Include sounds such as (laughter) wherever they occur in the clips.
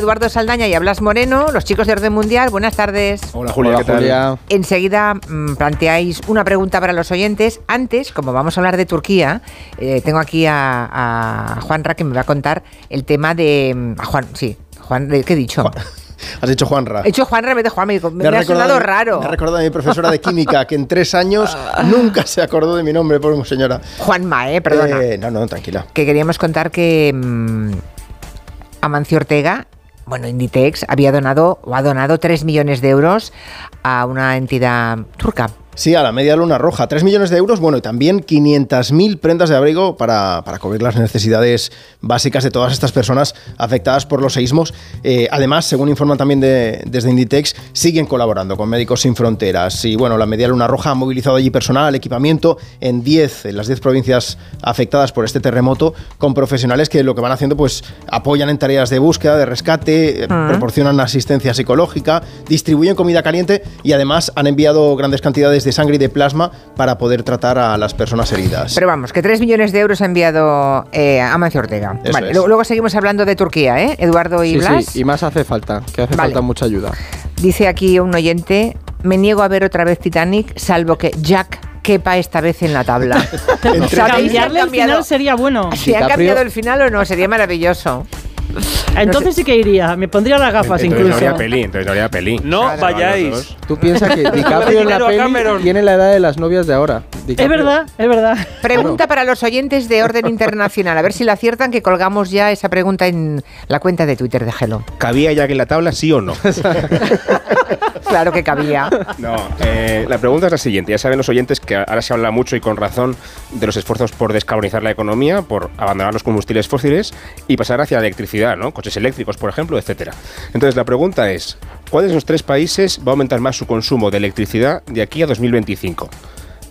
Eduardo Saldaña y Blas Moreno, los chicos de Orden Mundial. Buenas tardes. Hola Julia, ¿qué tal? Enseguida mm, planteáis una pregunta para los oyentes. Antes, como vamos a hablar de Turquía, eh, tengo aquí a, a Juanra que me va a contar el tema de... mm, a Juan, sí, Juan, ¿qué he dicho? (laughs) Has dicho Juanra. He dicho Juanra en vez de Juan, me, dijo, me, ha sonado recordado- raro. Me ha recordado a mi profesora de química que en tres años (laughs) nunca se acordó de mi nombre, por señora. Juanma, eh, perdona. Eh, no, no, tranquila. que queríamos contar que mm, Amancio Ortega, bueno, Inditex, había donado o ha donado 3 millones de euros a una entidad turca. Sí, a la media luna roja. 3 millones de euros, bueno, y también 500.000 prendas de abrigo para, para cubrir las necesidades básicas de todas estas personas afectadas por los seísmos. Eh, además, según informan también de- desde Inditex, siguen colaborando con Médicos Sin Fronteras. Y bueno, la media luna roja ha movilizado allí personal, equipamiento en 10, en las 10 provincias afectadas por este terremoto, con profesionales que lo que van haciendo, pues apoyan en tareas de búsqueda, de rescate, eh, proporcionan asistencia psicológica, distribuyen comida caliente y además han enviado grandes cantidades de sangre y de plasma para poder tratar a las personas heridas. Pero vamos, que 3 millones de euros ha enviado eh, Amancio Ortega. Eso Vale, es. luego, seguimos hablando de Turquía, ¿eh? Eduardo y Sí, Blas. sí, y más hace falta, que hace Vale. falta mucha ayuda. Dice aquí un oyente, me niego a ver otra vez Titanic, salvo que Jack quepa esta vez en la tabla. (laughs) ¿Sabéis si han Cambiarle el final sería bueno. si DiCaprio- cambiado el final o no? Sería maravilloso. Entonces sí que iría. Me pondría las gafas Entonces no incluso. haría peli, entonces no haría peli. No Claro. vayáis. Tú piensas que (laughs) DiCaprio en la peli tiene la edad de las novias de ahora. Es verdad, es verdad. Pregunta para los oyentes de orden internacional. A ver si la aciertan, que colgamos ya esa pregunta en la cuenta de Twitter de Hello. ¿Cabía ya que en la tabla, sí o no? (laughs) Claro que cabía. No, eh, la pregunta es la siguiente. Ya saben los oyentes que ahora se habla mucho y con razón de los esfuerzos por descarbonizar la economía, por abandonar los combustibles fósiles y pasar hacia la electricidad, ¿no? Coches eléctricos, por ejemplo, etcétera. Entonces, la pregunta es, ¿cuál de esos tres países va a aumentar más su consumo de electricidad de aquí a 2025?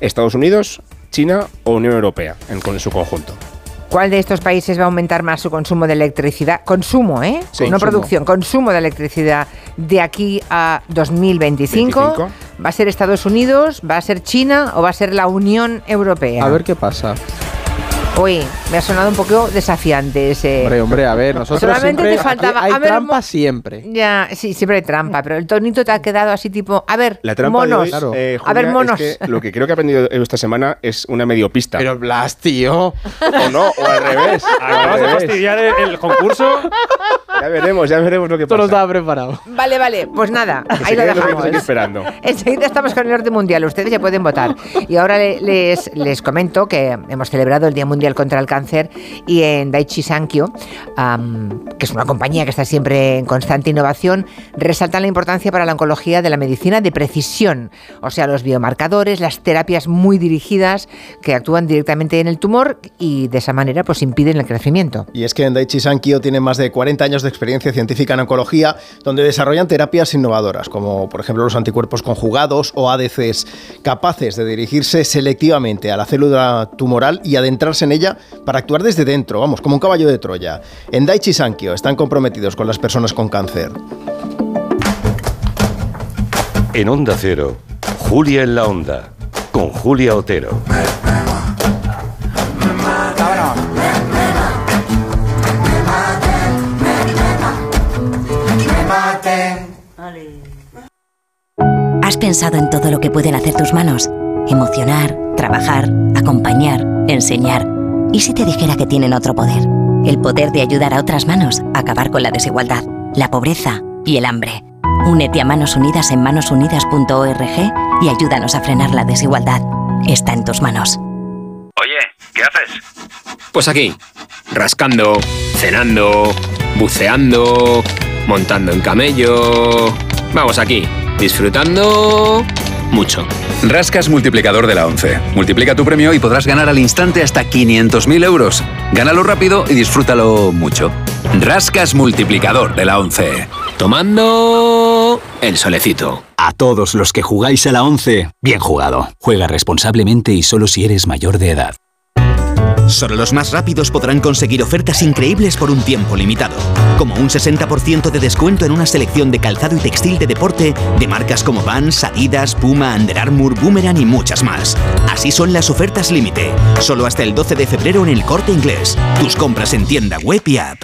¿Estados Unidos, China o Unión Europea en, con- su conjunto? ¿Cuál de estos países va a aumentar más su consumo de electricidad? Consumo, ¿eh? Sí, no consumo. producción, consumo de electricidad de aquí a 2025. 25. ¿Va a ser Estados Unidos, va a ser China o va a ser la Unión Europea? A ver qué pasa. Uy, me ha sonado un poco desafiante ese... Hombre, hombre, a ver, nosotros Solamente siempre te faltaba- hay a ver, trampa siempre. Ya, sí, siempre hay trampa, pero el tonito te ha quedado así tipo, a ver, La trampa monos. de hoy, Claro. eh, a ver, monos. es que lo que creo que he aprendido esta semana es una medio pista. Pero Blas, tío. o no, o al revés. (laughs) Acabas de revés. fastidiar el, el concurso. Ya veremos, ya veremos lo que Esto no pasa. estaba preparado. Vale, vale, pues nada, Que se ahí lo dejamos. esperando. (laughs) Enseguida estamos con el orden mundial, ustedes ya pueden votar. Y ahora le- les, les comento que hemos celebrado el Día Mundial contra el Cáncer y en Daiichi Sankyo, que es una compañía que está siempre en constante innovación, resaltan la importancia para la oncología de la medicina de precisión, o sea, los biomarcadores, las terapias muy dirigidas que actúan directamente en el tumor y de esa manera pues impiden el crecimiento. Y es que en Daiichi Sankyo tienen más de 40 años de experiencia científica en oncología, donde desarrollan terapias innovadoras, como por ejemplo los anticuerpos conjugados o ADCs, capaces de dirigirse selectivamente a la célula tumoral y adentrarse en ella para actuar desde dentro, vamos, como un caballo de Troya. En Daiichi Sankyo están comprometidos con las personas con cáncer. En Onda Cero, Julia en la Onda, con Julia Otero. Pensado en todo lo que pueden hacer tus manos? Emocionar, trabajar, acompañar, enseñar. ¿Y si te dijera que tienen otro poder? El poder de ayudar a otras manos a acabar con la desigualdad, la pobreza y el hambre. Únete a Manos Unidas en manosunidas.org y ayúdanos a frenar la desigualdad. Está en tus manos. Oye, ¿qué haces? Pues aquí, rascando, cenando, buceando, montando en camello. Vamos aquí, disfrutando mucho. Rascas multiplicador de la 11. Multiplica tu premio y podrás ganar al instante hasta 500.000 euros. Gánalo rápido y disfrútalo mucho. Rascas multiplicador de la 11. Tomando el solecito. A todos los que jugáis a la 11, bien jugado. Juega responsablemente y solo si eres mayor de edad. Solo los más rápidos podrán conseguir ofertas increíbles por un tiempo limitado, como un 60% de descuento en una selección de calzado y textil de deporte de marcas como Vans, Adidas, Puma, Under Armour, Boomerang y muchas más. Así son las ofertas límite, solo hasta el 12 de febrero en el Corte Inglés. Tus compras en tienda web y app.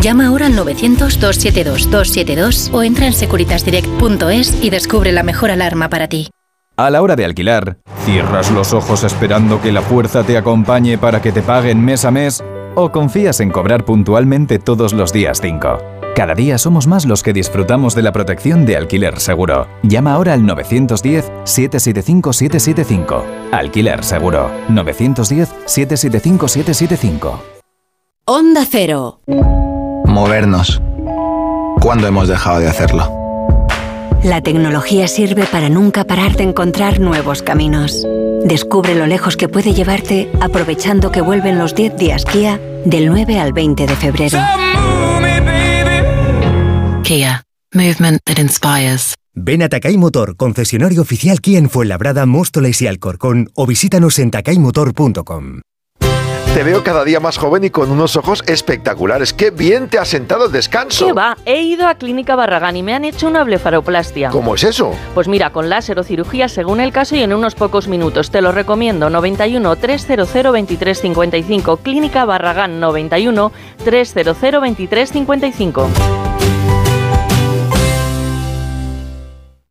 Llama ahora al 900-272-272 o entra en securitasdirect.es y descubre la mejor alarma para ti. A la hora de alquilar, ¿cierras los ojos esperando que la fuerza te acompañe para que te paguen mes a mes? ¿O confías en cobrar puntualmente todos los días 5? Cada día somos más los que disfrutamos de la protección de alquiler seguro. Llama ahora al 910-775-775. Alquiler seguro. 910-775-775. Onda Cero. Movernos. ¿Cuándo hemos dejado de hacerlo? La tecnología sirve para nunca parar de encontrar nuevos caminos. Descubre lo lejos que puede llevarte aprovechando que vuelven los 10 días Kia del 9 al 20 de febrero. Kia. Movement that inspires. Ven a Takay Motor, concesionario oficial Kia en Fuenlabrada, Móstoles y Alcorcón o visítanos en takaymotor.com. Te veo cada día más joven y con unos ojos espectaculares. ¡Qué bien te ha sentado el descanso! ¿Qué va? He ido a Clínica Barragán y me han hecho una blefaroplastia. ¿Cómo es eso? Pues mira, con láser o cirugía según el caso y en unos pocos minutos. Te lo recomiendo. 91 300 2355. Clínica Barragán 91 300 2355.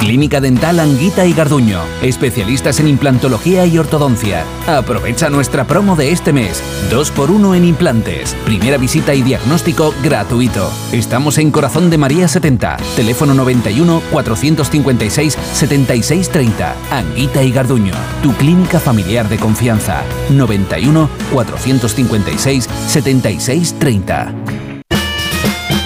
Clínica Dental Anguita y Garduño, especialistas en implantología y ortodoncia. Aprovecha nuestra promo de este mes. 2x1 en implantes. Primera visita y diagnóstico gratuito. Estamos en Corazón de María 70. Teléfono 91 456 7630. Anguita y Garduño. Tu clínica familiar de confianza. 91 456 7630.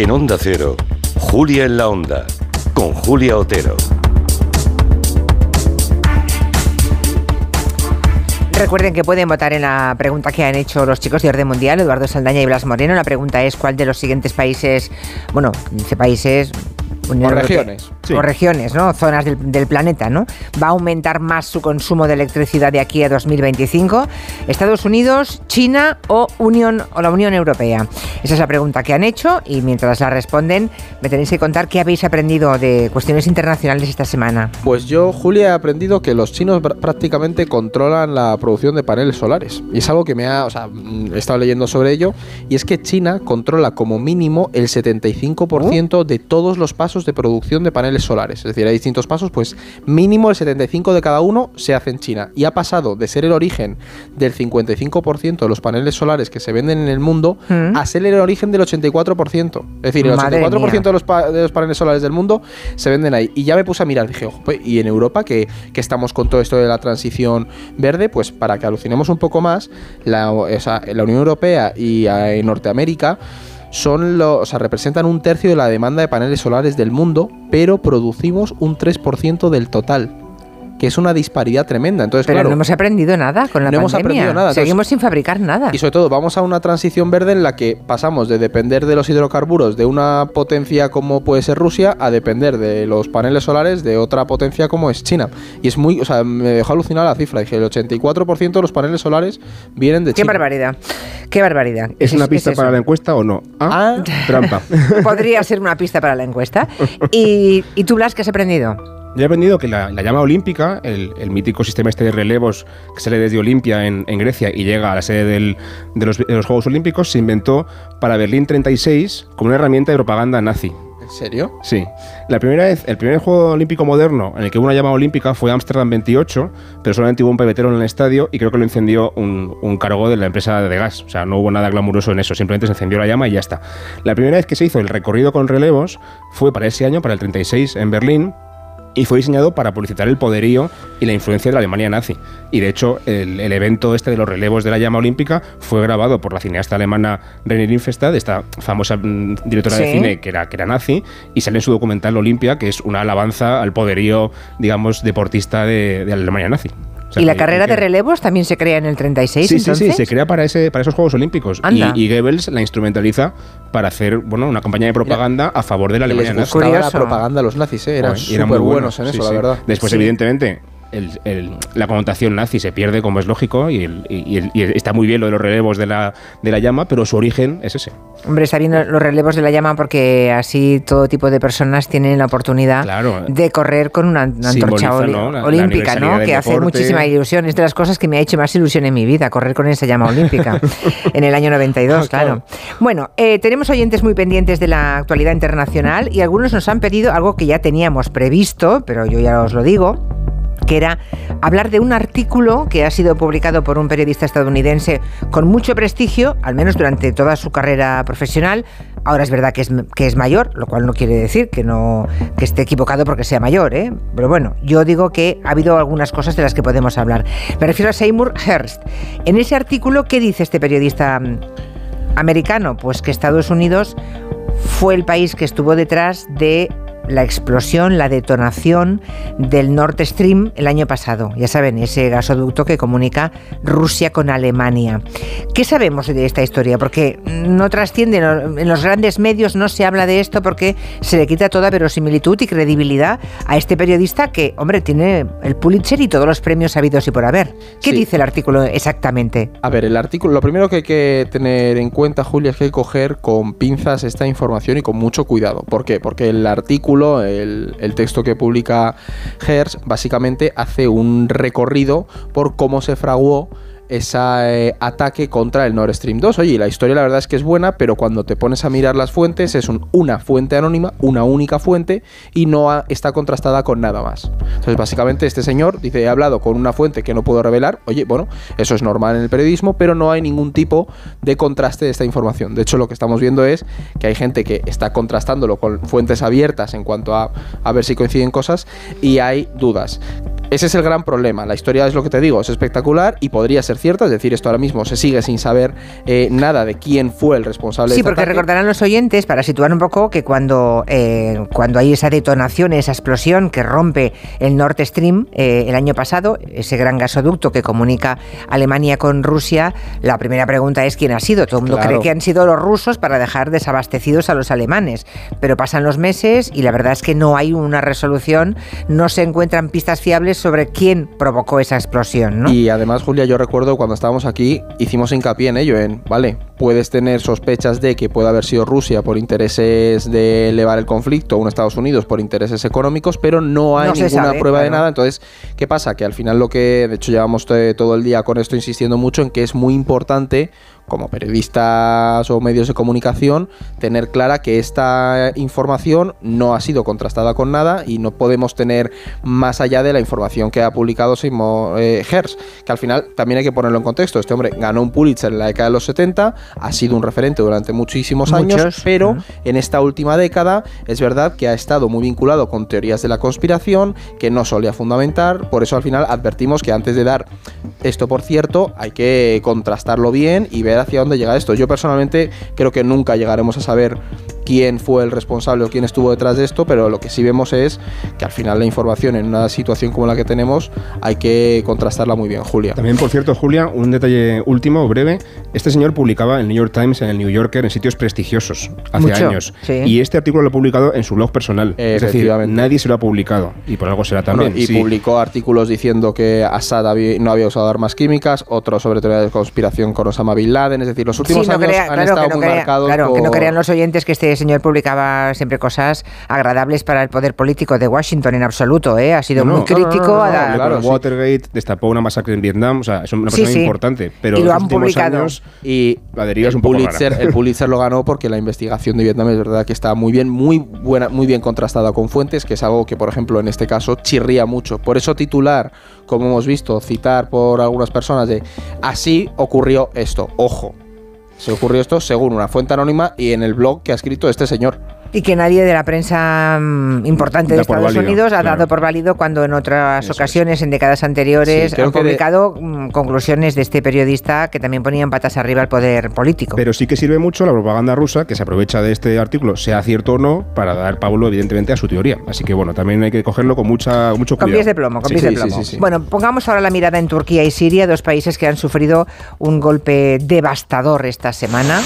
En Onda Cero, Julia en la Onda, con Julia Otero. Recuerden que pueden votar en la pregunta que han hecho los chicos de Orden Mundial, Eduardo Saldaña y Blas Moreno. La pregunta es cuál de los siguientes países, bueno, dice países, Unión O Europea- regiones, O regiones, ¿no? Zonas del, del planeta, ¿no? Va a aumentar más su consumo de electricidad de aquí a 2025. Estados Unidos, China o Unión o la Unión Europea. Esa es la pregunta que han hecho y mientras la responden me tenéis que contar qué habéis aprendido de cuestiones internacionales esta semana. Pues yo, Julia, he aprendido que los chinos pr- prácticamente controlan la producción de paneles solares. Y es algo que me ha. O sea, mm, he estado leyendo sobre ello. Y es que China controla como mínimo el 75% de todos los pasos pasos de producción de paneles solares. Es decir, hay distintos pasos, pues mínimo el 75 de cada uno se hace en China. Y ha pasado de ser el origen del 55% de los paneles solares que se venden en el mundo Mm. a ser el origen del 84%. Es decir, el Madre 84% mía. de los, pa- de los paneles solares del mundo se venden ahí. Y ya me puse a mirar, dije, ojo, pues, y en Europa, que, que estamos con todo esto de la transición verde, pues para que alucinemos un poco más, la, o sea, la Unión Europea y eh, Norteamérica son lo, o sea, representan un tercio de la demanda de paneles solares del mundo, pero producimos un 3% del total. Que es una disparidad tremenda. Entonces, Pero claro, no hemos aprendido nada con la No hemos pandemia. aprendido nada, entonces- Seguimos sin fabricar nada. y sobre todo, vamos a una transición verde en la que pasamos de depender de los hidrocarburos de una potencia como puede ser Rusia a depender de los paneles solares de otra potencia como es China. Y es muy, o sea, me dejó alucinar la cifra. Dije, el 84% de los paneles solares vienen de Qué China. barbaridad. Qué barbaridad. ¿Es una pista para la encuesta o no? Ah, trampa. (laughs) Podría ser una pista para la encuesta. (laughs) ¿Y, y tú, Blas, qué has aprendido? Yo he aprendido que la, la llama olímpica, el, el mítico sistema este de relevos que sale desde Olimpia en, en Grecia y llega a la sede del- de, los, de los Juegos Olímpicos, se inventó para Berlín 36 como una herramienta de propaganda nazi. ¿En serio? Sí. La primera vez, el primer juego olímpico moderno en el que hubo una llama olímpica fue Ámsterdam 28, pero solamente hubo un pebetero en el estadio y creo que lo encendió un, un cargo de la empresa de gas. O sea, no hubo nada glamuroso en eso, simplemente se encendió la llama y ya está. La primera vez que se hizo el recorrido con relevos fue para ese año, para el 36, en Berlín. Y fue diseñado para publicitar el poderío y la influencia de la Alemania nazi. Y de hecho, el, el evento este de los relevos de la llama olímpica fue grabado por la cineasta alemana René Lindfestad, esta famosa mm, directora de cine que era, que era nazi, y sale en su documental Olimpia, que es una alabanza al poderío, digamos, deportista de, de la Alemania nazi. O sea, ¿Y la que- carrera que- de relevos también se crea en el 36? Sí, sí, sí, entonces? se crea para, ese, para esos Juegos Olímpicos. Y, Anda. y Goebbels la instrumentaliza para hacer bueno, una campaña de propaganda a favor de la Y Alemania nazi. la propaganda a los nazis, ¿eh? eran y súper muy buenos en sí, eso, la sí. verdad. Después, Sí. evidentemente, el- el- la connotación nazi se pierde, como es lógico, y, el- y- y el- y está muy bien lo de los relevos de la, de la llama, pero su origen es ese. Hombre, está bien los relevos de la llama porque así todo tipo de personas tienen la oportunidad Claro. de correr con una, una antorcha Simboliza, oli- ¿no? La- la olímpica, ¿no? Que hace muchísima ilusión. Es de las cosas que me ha hecho más ilusión en mi vida, correr con esa llama olímpica (laughs) en el año 92, claro. Bueno, eh, tenemos oyentes muy pendientes de la actualidad internacional y algunos nos han pedido algo que ya teníamos previsto, pero yo ya os lo digo que era hablar de un artículo que ha sido publicado por un periodista estadounidense con mucho prestigio, al menos durante toda su carrera profesional. Ahora es verdad que es, que es mayor, lo cual no quiere decir que, no, que esté equivocado porque sea mayor, ¿eh? pero bueno, yo digo que ha habido algunas cosas de las que podemos hablar. Me refiero a Seymour Hearst. En ese artículo, ¿qué dice este periodista mm, americano? Pues que Estados Unidos fue el país que estuvo detrás de la explosión, la detonación del Nord Stream el año pasado. Ya saben, ese gasoducto que comunica Rusia con Alemania. ¿Qué sabemos de esta historia? Porque no trasciende, en los grandes medios no se habla de esto porque se le quita toda verosimilitud y credibilidad a este periodista que, hombre, tiene el Pulitzer y todos los premios habidos y por haber. ¿Qué Sí. dice el artículo exactamente? A ver, el artículo, lo primero que hay que tener en cuenta, Julia, es que hay que coger con pinzas esta información y con mucho cuidado. ¿Por qué? Porque el artículo, el, texto que publica Hertz, básicamente hace un recorrido por cómo se fraguó ese ataque contra el Nord Stream 2. Oye, la historia la verdad es que es buena, pero cuando te pones a mirar las fuentes es un- una fuente anónima, una única fuente, y no está contrastada con nada más. Entonces, básicamente, este señor dice, he hablado con una fuente que no puedo revelar. Oye, bueno, eso es normal en el periodismo, pero no hay ningún tipo de contraste de esta información. De hecho, lo que estamos viendo es que hay gente que está contrastándolo con fuentes abiertas en cuanto a, a ver si coinciden cosas, y hay dudas. Ese es el gran problema. La historia es lo que te digo, es espectacular y podría ser cierta, es decir, esto ahora mismo se sigue sin saber eh, nada de quién fue el responsable Sí, de porque ataque. recordarán los oyentes, para situar un poco, que cuando, eh, cuando hay esa detonación, esa explosión que rompe el Nord Stream eh, el año pasado, ese gran gasoducto que comunica Alemania con Rusia, la primera pregunta es quién ha sido. Todo el mundo Claro. cree que han sido los rusos para dejar desabastecidos a los alemanes, pero pasan los meses y la verdad es que no hay una resolución, no se encuentran pistas fiables sobre quién provocó esa explosión. ¿no? Y además, Julia, yo recuerdo cuando estábamos aquí, hicimos hincapié en ello, en, vale, puedes tener sospechas de que puede haber sido Rusia por intereses de elevar el conflicto, o un Estados Unidos por intereses económicos, pero no hay No ninguna sabe, prueba de nada. Entonces, ¿Qué pasa? Que al final lo que, de hecho llevamos to- todo el día con esto insistiendo mucho en que es muy importante como periodistas o medios de comunicación, tener clara que esta información no ha sido contrastada con nada y no podemos tener más allá de la información que ha publicado Seymour eh, que al final también hay que ponerlo en contexto. Este hombre ganó un Pulitzer en la década de los 70, ha sido un referente durante muchísimos años, pero en esta última década es verdad que ha estado muy vinculado con teorías de la conspiración, que no solía fundamentar, por eso al final advertimos que antes de dar esto por cierto, hay que contrastarlo bien y ver hacia dónde llega esto. Yo personalmente creo que nunca llegaremos a saber quién fue el responsable o quién estuvo detrás de esto, pero lo que sí vemos es que al final la información en una situación como la que tenemos hay que contrastarla muy bien, Julia. También, por cierto, Julia, un detalle último, breve. Este señor publicaba en el New York Times, en el New Yorker, en sitios prestigiosos hace Mucho, años. sí. Y este artículo lo ha publicado en su blog personal. Es decir, Efectivamente. nadie se lo ha publicado. Y por algo será también. Bueno, y sí. publicó artículos diciendo que Assad había- no había usado armas químicas, otros sobre teoría de conspiración con Osama Bin Laden, es decir, los últimos Sí, no años crea- han claro, estado no muy crea- marcados claro, que no crean los oyentes que este señor publicaba siempre cosas agradables para el poder político de Washington en absoluto, ¿eh? Ha sido No, muy no, crítico. no, no, no, a- no, claro. Watergate destapó una masacre en Vietnam. O sea, es una persona sí. importante. Pero Y lo en los han últimos publicado. años y la deriva es un poco Pulitzer, rara. el (laughs) Pulitzer lo ganó porque la investigación de Vietnam es verdad que está muy bien, muy buena, muy bien contrastada con fuentes, que es algo que, por ejemplo, en este caso chirría mucho. Por eso titular, como hemos visto, citar por algunas personas de así ocurrió esto. Ojo. Se ocurrió esto según una fuente anónima y en el blog que ha escrito este señor. Y que nadie de la prensa mm, importante de Da Estados válido, Unidos ha claro. dado por válido cuando en otras ocasiones, en décadas anteriores, Sí, han de- publicado mm, conclusiones de este periodista que también ponían patas arriba al poder político. Pero sí que sirve mucho la propaganda rusa, que se aprovecha de este artículo, sea cierto o no, para dar Pablo, evidentemente, a su teoría. Así que, bueno, también hay que cogerlo con mucha, mucho Con cuidado. pies de plomo, con Sí, pies sí, de plomo. Bueno, pongamos ahora la mirada en Turquía y Siria, dos países que han sufrido un golpe devastador esta semana.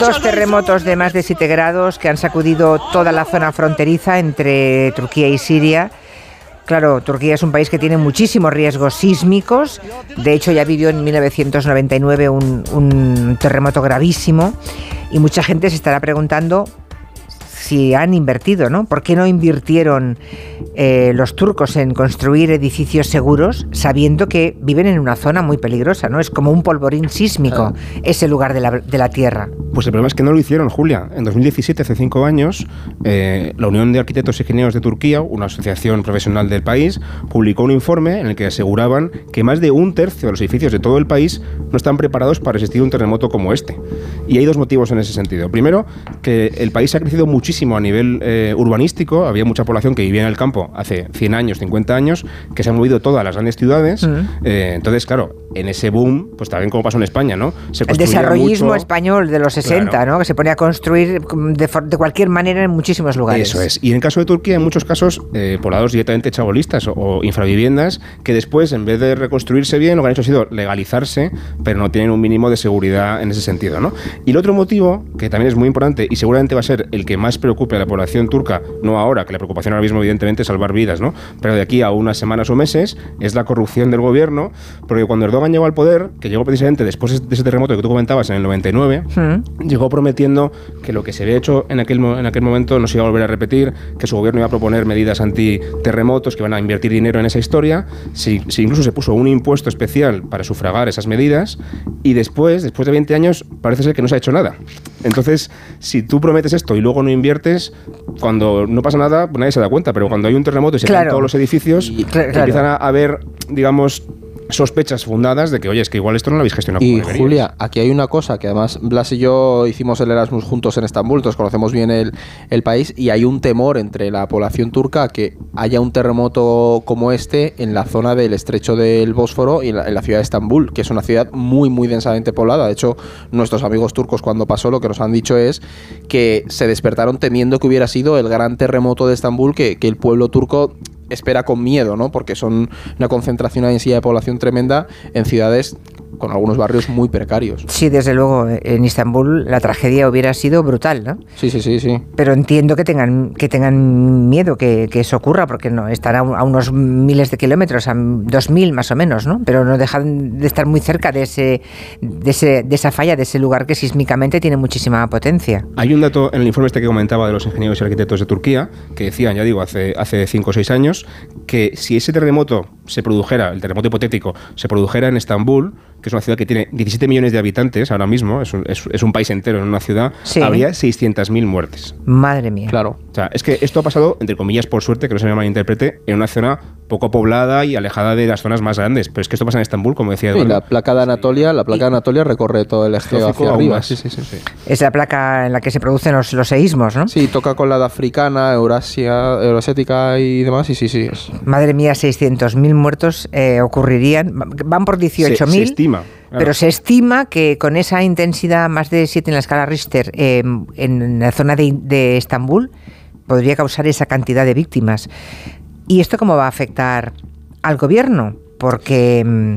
Dos terremotos de más de 7 grados que han sacudido toda la zona fronteriza entre Turquía y Siria. Claro, Turquía es un país que tiene muchísimos riesgos sísmicos. De hecho, ya vivió en 1999 un, un terremoto gravísimo. Y mucha gente se estará preguntando si han invertido, ¿no? ¿Por qué no invirtieron eh, los turcos en construir edificios seguros sabiendo que viven en una zona muy peligrosa, ¿no? Es como un polvorín sísmico ese lugar de la, de la Tierra. Pues el problema es que no lo hicieron, Julia. En 2017, hace cinco años, eh, la Unión de Arquitectos y Ingenieros de Turquía, una asociación profesional del país, publicó un informe en el que aseguraban que más de un tercio de los edificios de todo el país no están preparados para resistir un terremoto como este. Y hay dos motivos en ese sentido. Primero, que el país ha crecido muchísimo a nivel eh, urbanístico. Había mucha población que vivía en el campo hace 100 años, 50 años, que se han movido todas las grandes ciudades. Eh, entonces, claro, en ese boom, pues también como pasó en España, ¿no? Se El desarrollismo mucho. español de los 60, Claro. ¿no? Que se pone a construir mm, de, de cualquier manera en muchísimos lugares. Eso es. Y en el caso de Turquía, en muchos casos, eh, poblados directamente chabolistas o, o infraviviendas, que después, en vez de reconstruirse bien, lo que han hecho ha sido legalizarse, pero no tienen un mínimo de seguridad en ese sentido. ¿no? Y el otro motivo, que también es muy importante y seguramente va a ser el que más preocupe a la población turca, no ahora, que la preocupación ahora mismo, evidentemente, es salvar vidas, ¿no? pero de aquí a unas semanas o meses, es la corrupción del gobierno, porque cuando Erdogan llegó al poder, que llegó precisamente después de ese terremoto que tú comentabas en el 99, Mm. llegó prometiendo que lo que se había hecho en aquel, en aquel momento no se iba a volver a repetir, que su gobierno iba a proponer medidas antiterremotos, que iban a invertir dinero en esa historia, si, si incluso se puso un impuesto especial para sufragar esas medidas, y después, después de 20 años, parece ser que no se ha hecho nada. Entonces, si tú prometes esto y luego no inviertes, cuando no pasa nada, pues nadie se da cuenta, pero cuando hay un terremoto y se caen Claro. todos los edificios, claro. empiezan a haber, digamos, sospechas fundadas de que, oye, es que igual esto no lo habéis gestionado Y como. Julia, aquí hay una cosa que además Blas y yo hicimos el Erasmus juntos en Estambul, entonces conocemos bien el, el país y hay un temor entre la población turca que haya un terremoto como este en la zona del estrecho del Bósforo y en la, en la ciudad de Estambul, que es una ciudad muy, muy densamente poblada. De hecho, nuestros amigos turcos cuando pasó lo que nos han dicho es que se despertaron temiendo que hubiera sido el gran terremoto de Estambul que, que el pueblo turco espera con miedo, ¿no? Porque son una concentración, una densidad de población tremenda en ciudades con algunos barrios muy precarios. Sí, desde luego, en Istambul la tragedia hubiera sido brutal, ¿no? Sí, sí, sí, sí. Pero entiendo que tengan, que tengan miedo que, que eso ocurra, porque no están a, a unos miles de kilómetros, a dos mil más o menos, ¿no? Pero no dejan de estar muy cerca de, ese, de, ese, de esa falla, de ese lugar que sísmicamente tiene muchísima potencia. Hay un dato en el informe este que comentaba de los ingenieros y arquitectos de Turquía, que decían, ya digo, hace, hace cinco o seis años, que si ese terremoto se produjera, el terremoto hipotético, se produjera en Estambul, que es una ciudad que tiene 17 millones de habitantes ahora mismo, es un, es, es un país entero en una ciudad, Sí. habría 600.000 muertes. Madre mía. Claro. O sea, es que esto ha pasado, entre comillas, por suerte, que no se me malinterprete, en una zona poco poblada y alejada de las zonas más grandes. Pero es que esto pasa en Estambul, como decía Sí, Eduardo. la placa de Anatolia, la placa de Anatolia recorre todo el eje Lógico, hacia arriba. Sí, sí, sí, sí. Es la placa en la que se producen los, los seísmos, ¿no? Sí, toca con la de africana, eurasia, eurasiática y demás. Y sí, sí. es- Madre mía, 600.000 muertos eh, ocurrirían. Van por 18.000. Se- se estima, claro. Pero se estima que con esa intensidad, más de 7 en la escala Richter, eh, en la zona de, de Estambul, podría causar esa cantidad de víctimas. ¿Y esto cómo va a afectar al gobierno? Porque mm,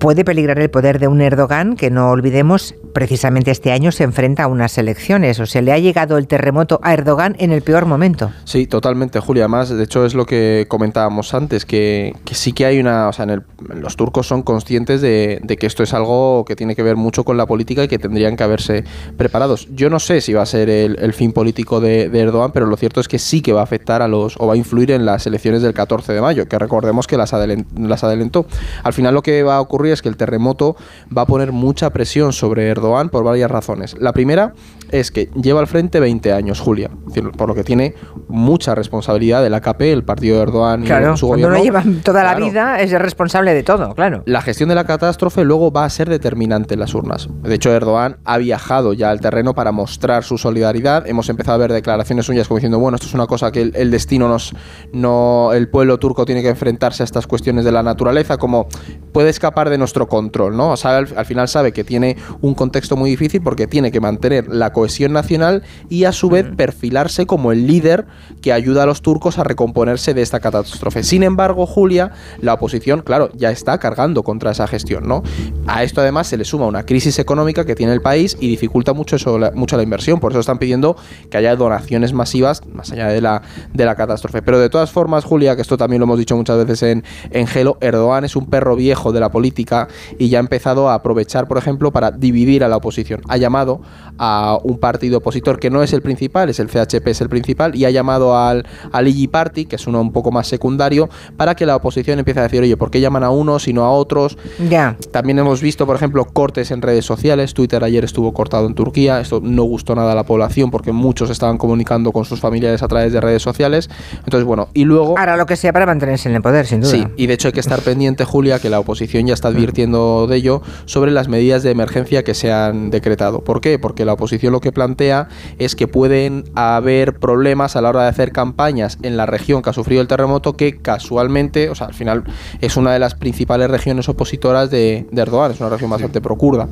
puede peligrar el poder de un Erdogan que, no olvidemos, precisamente este año se enfrenta a unas elecciones. O sea, le ha llegado el terremoto a Erdogan en el peor momento. Sí, totalmente, Julia. Además, de hecho, es lo que comentábamos antes, que, sí que hay una. O sea, en el- los turcos son conscientes de, que esto es algo que tiene que ver mucho con la política y que tendrían que haberse preparados. Yo no sé si va a ser el, fin político de, Erdogan, pero lo cierto es que sí que va a afectar a los. o va a influir en las elecciones del 14 de mayo, que recordemos que las, las adelantó. Al final, lo que va a ocurrir es que el terremoto va a poner mucha presión sobre Erdogan por varias razones. La primera es que lleva al frente 20 años, Julia, por lo que tiene mucha responsabilidad del AKP, el partido de Erdogan y su cuando gobierno. uno lleva toda la vida es el responsable de todo, claro. La gestión de la catástrofe luego va a ser determinante en las urnas. De hecho, Erdogan ha viajado ya al terreno para mostrar su solidaridad. Hemos empezado a ver declaraciones suyas como diciendo, bueno, esto es una cosa que el, el destino nos, no, el pueblo turco tiene que enfrentarse a estas cuestiones de la naturaleza, como puede escapar de nuestro control, ¿no? O sea, al, al final sabe que tiene un contexto muy difícil porque tiene que mantener la cohesión nacional y a su vez perfilarse como el líder que ayuda a los turcos a recomponerse de esta catástrofe. Sin embargo, Julia, la oposición, claro, ya está cargando contra esa gestión, ¿no? A esto además se le suma una crisis económica que tiene el país y dificulta mucho, eso, la, mucho la inversión. Por eso están pidiendo que haya donaciones masivas más allá de la, de la catástrofe. Pero de todas formas, Julia, que esto también lo hemos dicho muchas veces en, en Gelo, Erdogan es un perro viejo de la política y ya ha empezado a aprovechar, por ejemplo, para dividir a la oposición. Ha llamado a un partido opositor que no es el principal, es el CHP, es el principal, y ha llamado al, al Party, que es uno un poco más secundario, para que la oposición empiece a decir, oye, ¿por qué llaman a unos y no a otros? Ya. También hemos visto, por ejemplo, cortes en redes sociales. Twitter ayer estuvo cortado en Turquía. Esto no gustó nada a la población porque muchos estaban comunicando con sus familiares a través de redes sociales. Entonces, bueno, y luego... Hará lo que sea para mantenerse en el poder, sin duda. Sí, y de hecho hay que estar pendiente, Julia, que la oposición ya está advirtiendo de ello sobre las medidas de emergencia que se han decretado. ¿Por qué? Porque la oposición lo que plantea es que pueden haber problemas a la hora de hacer campañas en la región que ha sufrido el terremoto que casualmente, o sea, al final es una de las principales regiones opositoras de, de Erdogan, es una región bastante procurda.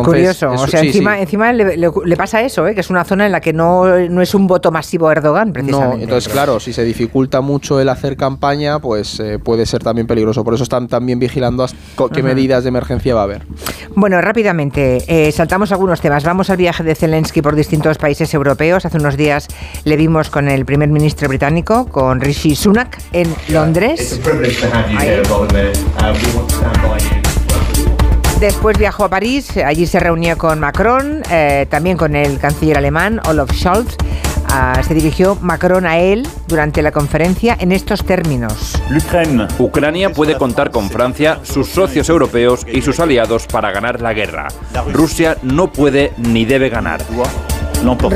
Entonces, Curioso. es- o sea, sí, encima, sí. encima le, le- le pasa eso, ¿eh? que es una zona en la que no, no es un voto masivo a Erdogan, precisamente. No, entonces claro, si se dificulta mucho el hacer campaña, pues eh, puede ser también peligroso. Por eso están también vigilando qué medidas de emergencia va a haber. Bueno, rápidamente, eh, saltamos algunos temas. Vamos al viaje de Zelensky por distintos países europeos. Hace unos días le vimos con el primer ministro británico, con Rishi Sunak, en Londres. Después viajó a París, allí se reunió con Macron, eh, también con el canciller alemán Olaf Scholz. Ah, se dirigió Macron a él durante la conferencia en estos términos. Ucrania puede contar con Francia, sus socios europeos y sus aliados para ganar la guerra. Rusia no puede ni debe ganar.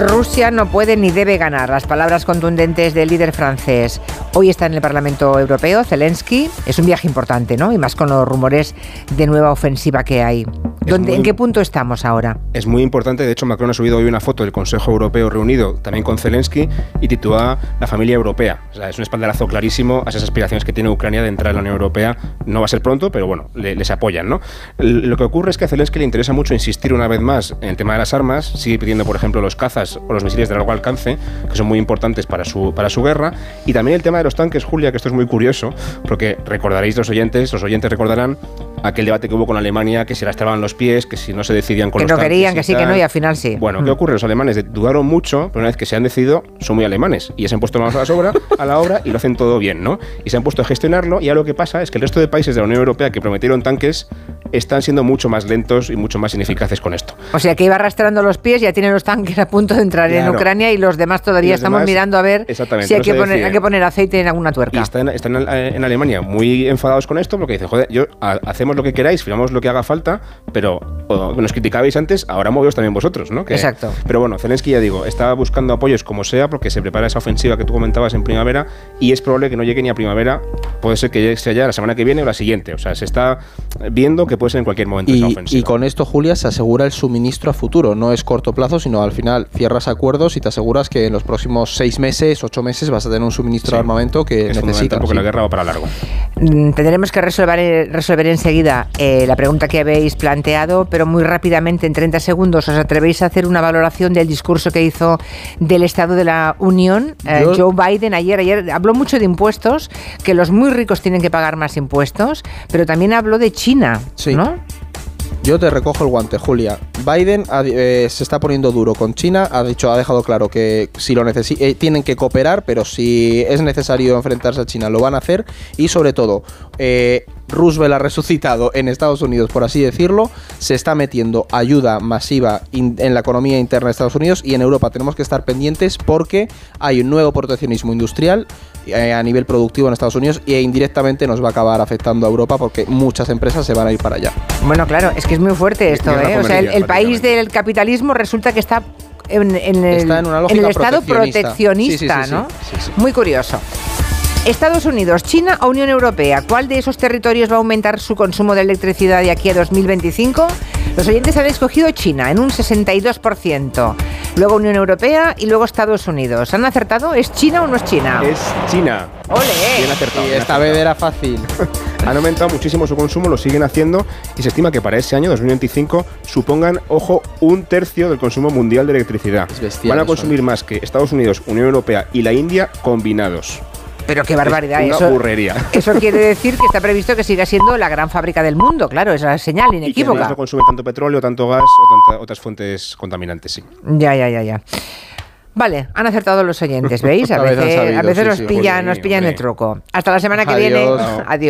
Rusia no puede ni debe ganar. Las palabras contundentes del líder francés. Hoy está en el Parlamento Europeo, Zelensky. Es un viaje importante, ¿no? Y más con los rumores de nueva ofensiva que hay. ¿Dónde, muy- ¿En qué punto estamos ahora? Es muy importante, de hecho Macron ha subido hoy una foto del Consejo Europeo reunido también con Zelensky y titula La familia europea. O sea, es un espaldarazo clarísimo a esas aspiraciones que tiene Ucrania de entrar en la Unión Europea. No va a ser pronto, pero bueno, le- les apoyan, ¿no? Lo que ocurre es que a Zelensky le interesa mucho insistir una vez más en el tema de las armas. Sigue pidiendo, por ejemplo, los los cazas o los misiles de largo alcance, que son muy importantes para su, para su guerra. Y también el tema de los tanques, Julia, que esto es muy curioso, porque recordaréis los oyentes, los oyentes recordarán aquel debate que hubo con Alemania, que si lastraban los pies, que si no se decidían con Que los no tanques querían, que sí, que no, y al final sí. Bueno, ¿qué Mm. ocurre? Los alemanes dudaron mucho, pero una vez que se han decidido, son muy alemanes. Y ya se han puesto manos a la, obra, a la obra y lo hacen todo bien, ¿no? Y se han puesto a gestionarlo. Y ahora lo que pasa es que el resto de países de la Unión Europea que prometieron tanques están siendo mucho más lentos y mucho más ineficaces con esto. O sea, que iba arrastrando los pies, ya tienen los tanques a punto de entrar en. Ucrania y los demás todavía Y los estamos demás- mirando a ver si hay no que, poner, hay que poner aceite en alguna Y tuerca. están, están en, Alemania muy enfadados con esto porque dicen, joder, yo, ha- hacemos lo que queráis, firmamos lo que haga falta, pero o, nos criticabais antes, ahora moveos también vosotros, ¿no? Que- Exacto. Pero bueno, Zelensky, ya digo, está buscando apoyos como sea porque se prepara esa ofensiva que tú comentabas en primavera y es probable que no llegue ni a primavera, puede ser que llegue sea ya la semana que viene o la siguiente. O sea, se está viendo que puede ser en cualquier momento esa Y, ofensiva. y con esto, Julia, se asegura el suministro a futuro. No es corto plazo, sino al final cierras acuerdos y te aseguras que en los próximos seis meses, ocho meses, vas a tener un suministro de armamento que es necesitas. porque sí. la guerra va para largo. Mm, Tendremos que resolver, resolver enseguida eh, la pregunta que habéis planteado, pero muy rápidamente, en 30 segundos, ¿os atrevéis a hacer una valoración del discurso que hizo del Estado de la Unión eh, Joe Biden ayer? Ayer habló mucho de impuestos, que los muy ricos tienen que pagar más impuestos, pero también habló de China, Sí. ¿No? Yo te recojo el guante, Julia. Biden eh, se está poniendo duro con China. Ha dicho, ha dejado claro que si lo necesi- eh, tienen que cooperar, pero si es necesario enfrentarse a China, lo van a hacer. Y sobre todo, eh, Roosevelt ha resucitado en Estados Unidos, por así decirlo. Se está metiendo ayuda masiva in- en la economía interna de Estados Unidos y en Europa tenemos que estar pendientes porque hay un nuevo proteccionismo industrial eh, a nivel productivo en Estados Unidos e indirectamente nos va a acabar afectando a Europa porque muchas empresas se van a ir para allá. Bueno, claro, es que es muy fuerte esto, ¿eh? O sea, el, país del capitalismo resulta que está en, en el, Está en una en el estado proteccionista. proteccionista, Sí, sí, sí, ¿no? sí, sí, sí. Muy curioso. Estados Unidos, China o Unión Europea, ¿cuál de esos territorios va a aumentar su consumo de electricidad de aquí a 2025? Los oyentes han escogido China en un 62%, luego Unión Europea y luego Estados Unidos. ¿Han acertado? ¿Es China o no es China? Es China. ¡Ole! Bien acertado. Y bien esta acertado. vez era fácil. (laughs) Han aumentado muchísimo su consumo, lo siguen haciendo y se estima que para ese año, 2025, supongan, ojo, un tercio del consumo mundial de electricidad. bestial Van a eso, consumir más que Estados Unidos, Unión Europea y la India combinados. Pero qué barbaridad. Es una eso, burrería. Eso quiere (laughs) decir que está previsto que siga siendo la gran fábrica del mundo, claro, esa señal Y que inequívoca. no consume tanto petróleo, tanto gas o tanta- otras fuentes contaminantes, sí. Ya, ya, ya, ya. Vale, han acertado los oyentes, ¿veis? A (laughs) veces, sabido, a veces sí, nos sí, pillan, Jolín, nos pillan el truco. Hasta la semana que viene. Adiós.